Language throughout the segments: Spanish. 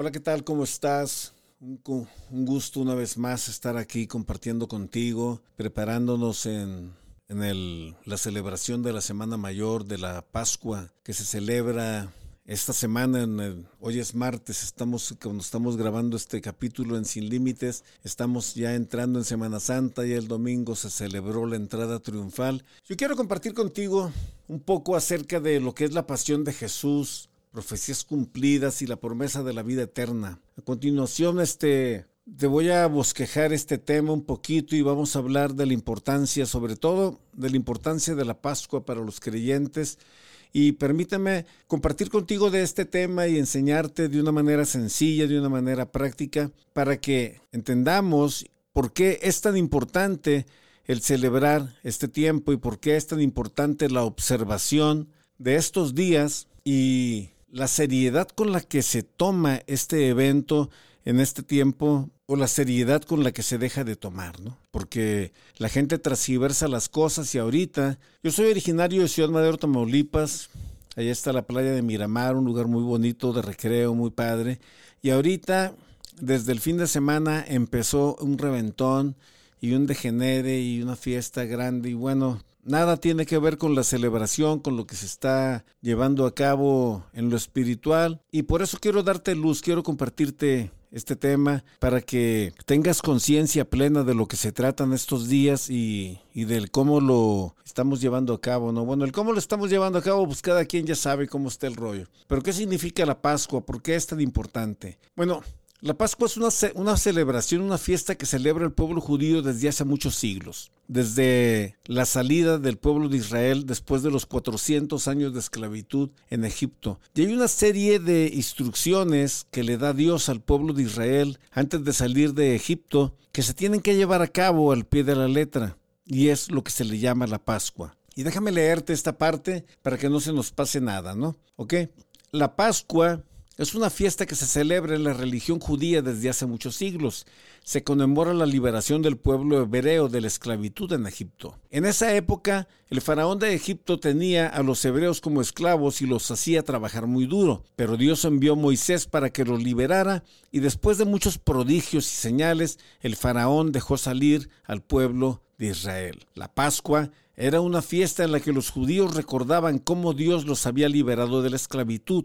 Hola, ¿qué tal? ¿Cómo estás? Un, gusto una vez más estar aquí compartiendo contigo, preparándonos en, la celebración de la Semana Mayor de la Pascua que se celebra esta semana, en hoy es martes, estamos cuando estamos grabando este capítulo en Sin Límites, estamos ya entrando en Semana Santa y el domingo se celebró la entrada triunfal. Yo quiero compartir contigo un poco acerca de lo que es la pasión de Jesús, profecías cumplidas y la promesa de la vida eterna. A continuación, este, te voy a bosquejar este tema un poquito y vamos a hablar de la importancia, sobre todo de la importancia de la Pascua para los creyentes y permíteme compartir contigo de este tema y enseñarte de una manera sencilla, de una manera práctica, para que entendamos por qué es tan importante el celebrar este tiempo y por qué es tan importante la observación de estos días y la seriedad con la que se toma este evento en este tiempo o la seriedad con la que se deja de tomar, ¿no? Porque la gente transversa las cosas y ahorita, yo soy originario de Ciudad Madero, Tamaulipas, allá está la playa de Miramar, un lugar muy bonito de recreo, muy padre, y ahorita, desde el fin de semana, empezó un reventón y un degenere y una fiesta grande y bueno, nada tiene que ver con la celebración, con lo que se está llevando a cabo en lo espiritual y por eso quiero darte luz, quiero compartirte este tema para que tengas conciencia plena de lo que se tratan estos días y, del cómo lo estamos llevando a cabo, ¿no? Bueno, el cómo lo estamos llevando a cabo, pues cada quien ya sabe cómo está el rollo. Pero ¿qué significa la Pascua? ¿Por qué es tan importante? Bueno, la Pascua es una, una, celebración, una fiesta que celebra el pueblo judío desde hace muchos siglos, desde la salida del pueblo de Israel después de los 400 años de esclavitud en Egipto. Y hay una serie de instrucciones que le da Dios al pueblo de Israel antes de salir de Egipto que se tienen que llevar a cabo al pie de la letra, y es lo que se le llama la Pascua. Y déjame leerte esta parte para que no se nos pase nada, ¿no? ¿Ok? La Pascua es una fiesta que se celebra en la religión judía desde hace muchos siglos. Se conmemora la liberación del pueblo hebreo de la esclavitud en Egipto. En esa época, el faraón de Egipto tenía a los hebreos como esclavos y los hacía trabajar muy duro, pero Dios envió a Moisés para que los liberara y después de muchos prodigios y señales, el faraón dejó salir al pueblo de Israel. La Pascua era una fiesta en la que los judíos recordaban cómo Dios los había liberado de la esclavitud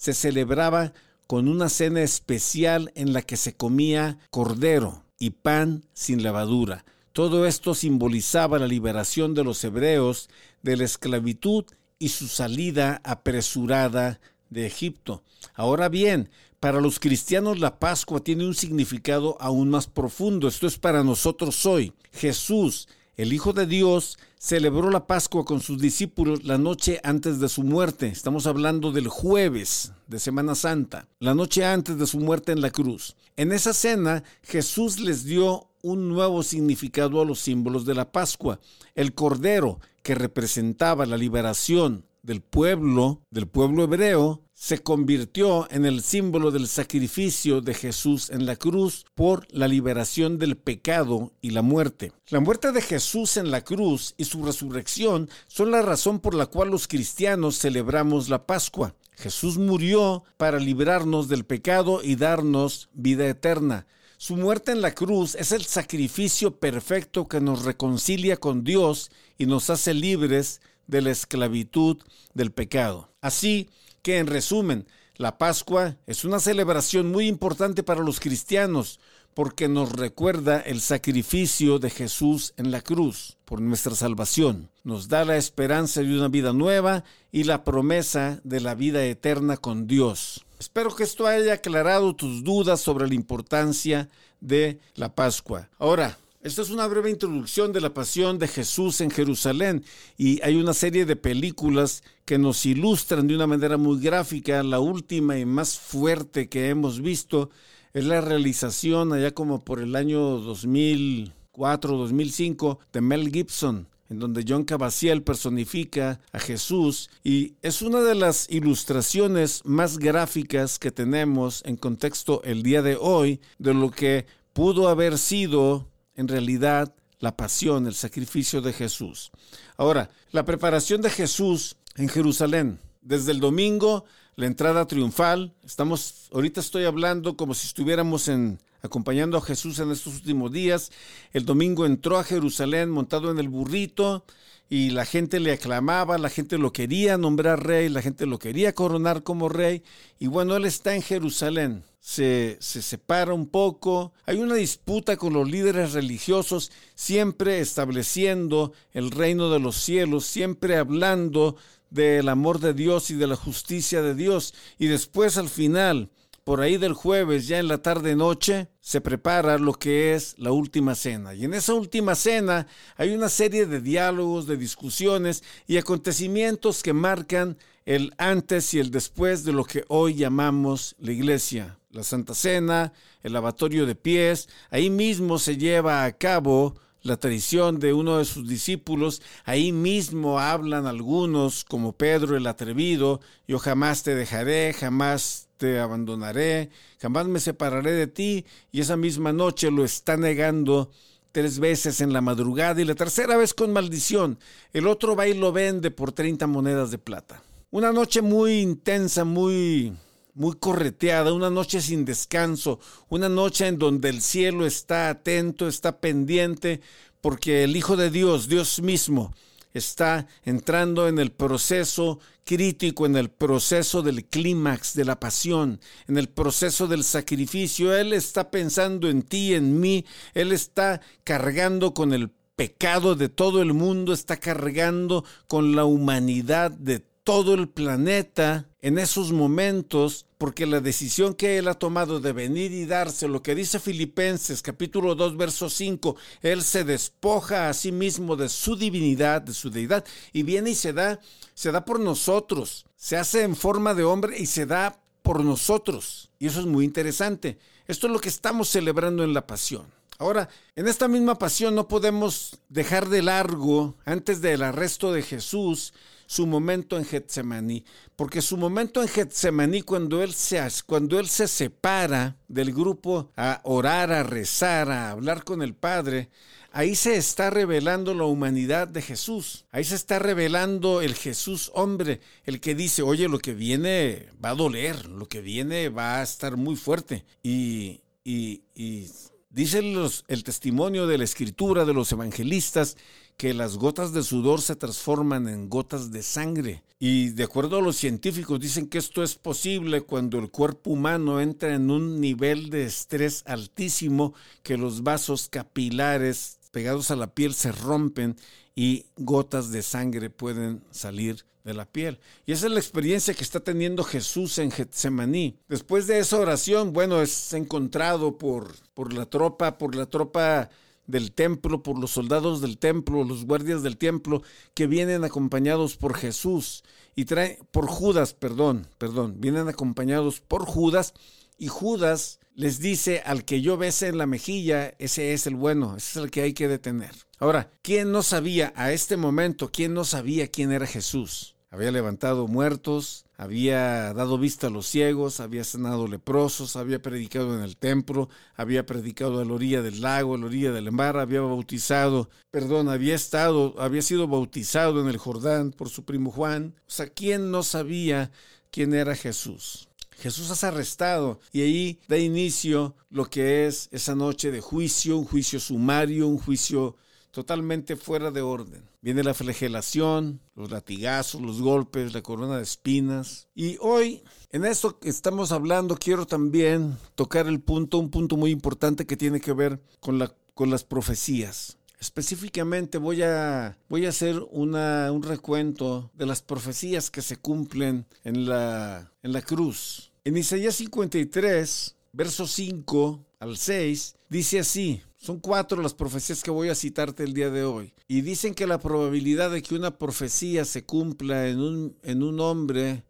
se celebraba con una cena especial en la que se comía cordero y pan sin levadura. Todo esto simbolizaba la liberación de los hebreos de la esclavitud y su salida apresurada de Egipto. Ahora bien, para los cristianos la Pascua tiene un significado aún más profundo. Esto es para nosotros hoy. Jesús, el Hijo de Dios celebró la Pascua con sus discípulos la noche antes de su muerte. Estamos hablando del jueves de Semana Santa, la noche antes de su muerte en la cruz. En esa cena Jesús les dio un nuevo significado a los símbolos de la Pascua. El cordero, que representaba la liberación del pueblo, del pueblo hebreo, se convirtió en el símbolo del sacrificio de Jesús en la cruz por la liberación del pecado y la muerte. La muerte de Jesús en la cruz y su resurrección son la razón por la cual los cristianos celebramos la Pascua. Jesús murió para librarnos del pecado y darnos vida eterna. Su muerte en la cruz es el sacrificio perfecto que nos reconcilia con Dios y nos hace libres de la esclavitud del pecado. Así, que en resumen, la Pascua es una celebración muy importante para los cristianos porque nos recuerda el sacrificio de Jesús en la cruz por nuestra salvación. Nos da la esperanza de una vida nueva y la promesa de la vida eterna con Dios. Espero que esto haya aclarado tus dudas sobre la importancia de la Pascua. Ahora, esta es una breve introducción de la pasión de Jesús en Jerusalén y hay una serie de películas que nos ilustran de una manera muy gráfica. La última y más fuerte que hemos visto es la realización allá como por el año 2004, 2005 de Mel Gibson en donde John Cavaciel personifica a Jesús y es una de las ilustraciones más gráficas que tenemos en contexto el día de hoy de lo que pudo haber sido en realidad la pasión, el sacrificio de Jesús. Ahora, la preparación de Jesús en Jerusalén, desde el domingo la entrada triunfal. Estamos, ahorita estoy hablando como si estuviéramos en, acompañando a Jesús en estos últimos días. El domingo entró a Jerusalén montado en el burrito y la gente le aclamaba, la gente lo quería nombrar rey, la gente lo quería coronar como rey. Y bueno, él está en Jerusalén. Se, se, separa un poco. Hay una disputa con los líderes religiosos, siempre estableciendo el reino de los cielos, siempre hablando del amor de Dios y de la justicia de Dios. Y después al final, por ahí del jueves, ya en la tarde noche, se prepara lo que es la última cena. Y en esa última cena hay una serie de diálogos, de discusiones y acontecimientos que marcan el antes y el después de lo que hoy llamamos la iglesia. La Santa Cena, el lavatorio de pies, ahí mismo se lleva a cabo la tradición de uno de sus discípulos, ahí mismo hablan algunos, como Pedro el atrevido, yo jamás te dejaré, jamás te abandonaré, jamás me separaré de ti, y esa misma noche lo está negando tres veces en la madrugada y la tercera vez con maldición. El otro va y lo vende por 30 monedas de plata. Una noche muy intensa, muy muy correteada, una noche sin descanso, una noche en donde el cielo está atento, está pendiente, porque el Hijo de Dios, Dios mismo, está entrando en el proceso crítico, en el proceso del clímax de la pasión, en el proceso del sacrificio. Él está pensando en ti, en mí, Él está cargando con el pecado de todo el mundo, está cargando con la humanidad de todo el planeta en esos momentos, porque la decisión que él ha tomado de venir y darse, lo que dice Filipenses capítulo 2, verso 5, él se despoja a sí mismo de su divinidad, de su deidad, y viene y se da, se da por nosotros, se hace en forma de hombre y se da por nosotros. Y eso es muy interesante. Esto es lo que estamos celebrando en la pasión. Ahora, en esta misma pasión no podemos dejar de largo, antes del arresto de Jesús, su momento en Getsemaní, porque su momento en Getsemaní cuando él se cuando él se separa del grupo a orar, a rezar, a hablar con el Padre, ahí se está revelando la humanidad de Jesús. Ahí se está revelando el Jesús hombre, el que dice, "Oye, lo que viene va a doler, lo que viene va a estar muy fuerte." Y y, y dice el testimonio de la escritura de los evangelistas que las gotas de sudor se transforman en gotas de sangre. Y de acuerdo a los científicos dicen que esto es posible cuando el cuerpo humano entra en un nivel de estrés altísimo, que los vasos capilares pegados a la piel se rompen y gotas de sangre pueden salir de la piel. Y esa es la experiencia que está teniendo Jesús en Getsemaní. Después de esa oración, bueno, es encontrado por, por la tropa, por la tropa del templo, por los soldados del templo, los guardias del templo, que vienen acompañados por Jesús y traen, por Judas, perdón, perdón, vienen acompañados por Judas y Judas les dice al que yo bese en la mejilla, ese es el bueno, ese es el que hay que detener. Ahora, ¿quién no sabía a este momento, quién no sabía quién era Jesús? Había levantado muertos, había dado vista a los ciegos, había sanado leprosos, había predicado en el templo, había predicado a la orilla del lago, a la orilla del mar, había bautizado, perdón, había estado, había sido bautizado en el Jordán por su primo Juan. O sea, ¿quién no sabía quién era Jesús? Jesús es arrestado y ahí da inicio lo que es esa noche de juicio, un juicio sumario, un juicio totalmente fuera de orden. Viene la flagelación, los latigazos, los golpes, la corona de espinas. Y hoy, en esto que estamos hablando, quiero también tocar el punto, un punto muy importante que tiene que ver con, la, con las profecías. Específicamente voy a, voy a hacer una, un recuento de las profecías que se cumplen en la, en la cruz. En Isaías 53, verso 5 al 6, dice así, son cuatro las profecías que voy a citarte el día de hoy. Y dicen que la probabilidad de que una profecía se cumpla en un, en un hombre,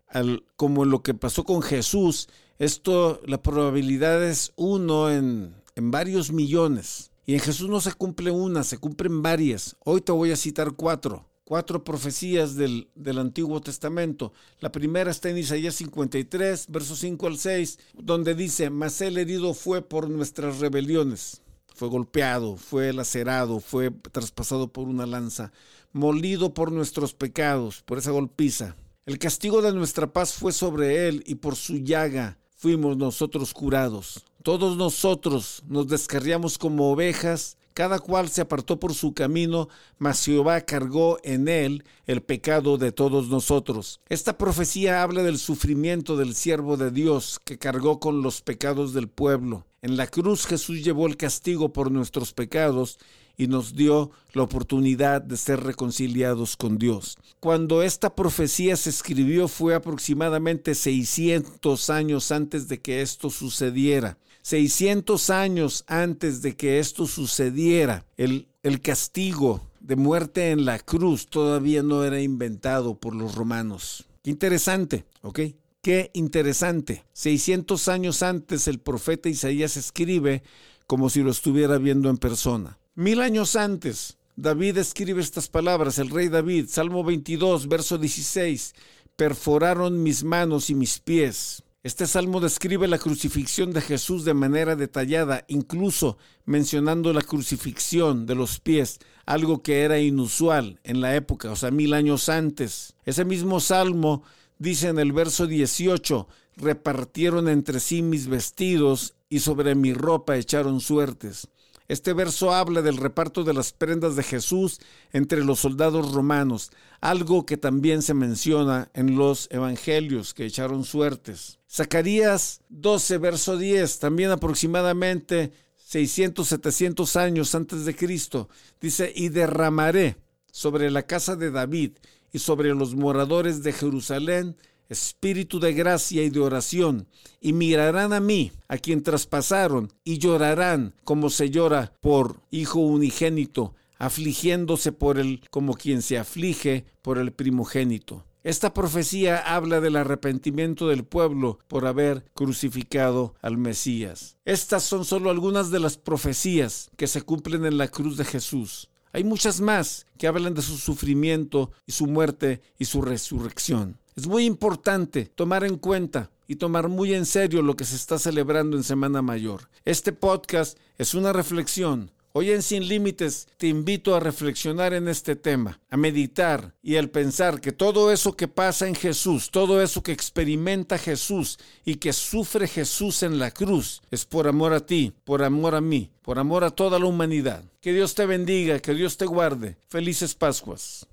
como lo que pasó con Jesús, esto, la probabilidad es uno en, en varios millones. Y en Jesús no se cumple una, se cumplen varias. Hoy te voy a citar cuatro cuatro profecías del, del, Antiguo Testamento. La primera está en Isaías 53, versos 5 al 6, donde dice, mas el herido fue por nuestras rebeliones fue golpeado, fue lacerado, fue traspasado por una lanza, molido por nuestros pecados, por esa golpiza. El castigo de nuestra paz fue sobre él y por su llaga fuimos nosotros curados. Todos nosotros nos descarriamos como ovejas, cada cual se apartó por su camino, mas Jehová cargó en él el pecado de todos nosotros. Esta profecía habla del sufrimiento del siervo de Dios que cargó con los pecados del pueblo. En la cruz Jesús llevó el castigo por nuestros pecados y nos dio la oportunidad de ser reconciliados con Dios. Cuando esta profecía se escribió fue aproximadamente 600 años antes de que esto sucediera. 600 años antes de que esto sucediera, el, el castigo de muerte en la cruz todavía no era inventado por los romanos. Qué interesante, ¿ok? Qué interesante. 600 años antes el profeta Isaías escribe como si lo estuviera viendo en persona. Mil años antes, David escribe estas palabras, el rey David, Salmo 22, verso 16, perforaron mis manos y mis pies. Este salmo describe la crucifixión de Jesús de manera detallada, incluso mencionando la crucifixión de los pies, algo que era inusual en la época, o sea, mil años antes. Ese mismo salmo dice en el verso 18, repartieron entre sí mis vestidos y sobre mi ropa echaron suertes. Este verso habla del reparto de las prendas de Jesús entre los soldados romanos, algo que también se menciona en los evangelios que echaron suertes. Zacarías 12, verso 10, también aproximadamente 600, 700 años antes de Cristo, dice, y derramaré sobre la casa de David y sobre los moradores de Jerusalén espíritu de gracia y de oración, y mirarán a mí, a quien traspasaron, y llorarán como se llora por hijo unigénito, afligiéndose por él como quien se aflige por el primogénito. Esta profecía habla del arrepentimiento del pueblo por haber crucificado al Mesías. Estas son solo algunas de las profecías que se cumplen en la cruz de Jesús. Hay muchas más que hablan de su sufrimiento y su muerte y su resurrección. Es muy importante tomar en cuenta y tomar muy en serio lo que se está celebrando en Semana Mayor. Este podcast es una reflexión. Hoy en Sin Límites te invito a reflexionar en este tema, a meditar y al pensar que todo eso que pasa en Jesús, todo eso que experimenta Jesús y que sufre Jesús en la cruz, es por amor a ti, por amor a mí, por amor a toda la humanidad. Que Dios te bendiga, que Dios te guarde. Felices Pascuas.